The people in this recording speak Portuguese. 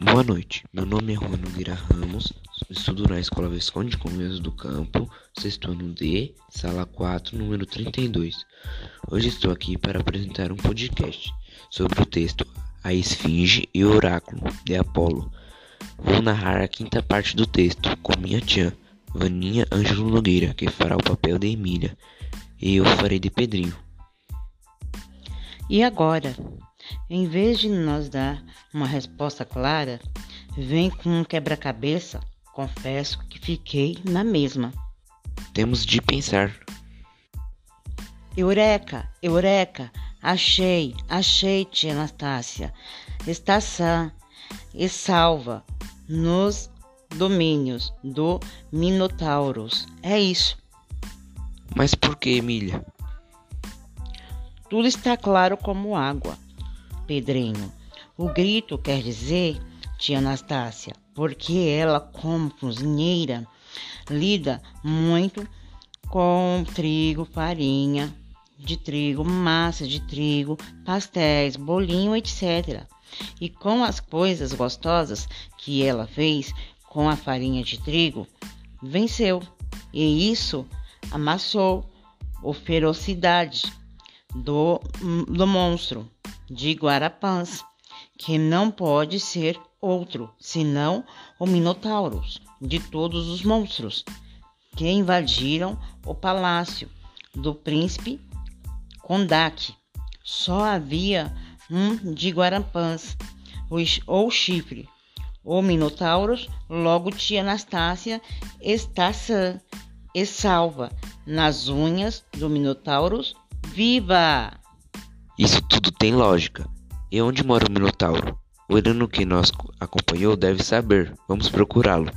Boa noite, meu nome é Juan Nogueira Ramos, estudo na Escola Visconde Convênios do Campo, sexto ano D, sala 4, número 32. Hoje estou aqui para apresentar um podcast sobre o texto A Esfinge e o Oráculo, de Apolo. Vou narrar a quinta parte do texto com minha tia, Vaninha Ângelo Nogueira, que fará o papel de Emília, e eu farei de Pedrinho. E agora? Em vez de nos dar uma resposta clara, vem com um quebra-cabeça. Confesso que fiquei na mesma. Temos de pensar. Eureka, Eureka, achei, achei, tia Anastácia. Está sã e salva nos domínios do Minotauros. É isso. Mas por que, Emília? Tudo está claro como água. Pedrinho. O grito quer dizer, tia Anastácia, porque ela, como cozinheira, lida muito com trigo, farinha de trigo, massa de trigo, pastéis, bolinho, etc. E com as coisas gostosas que ela fez com a farinha de trigo, venceu. E isso amassou a ferocidade do, do monstro de Guarapãs, que não pode ser outro senão o Minotauro de todos os monstros que invadiram o palácio do príncipe Kondak. Só havia um de Guarapãs, ou chifre. O Minotauro, logo tia Anastácia, está sã e salva nas unhas do Minotauro. Viva! Isso tudo tem lógica. E onde mora o Minotauro? O Irano que nos acompanhou deve saber. Vamos procurá-lo.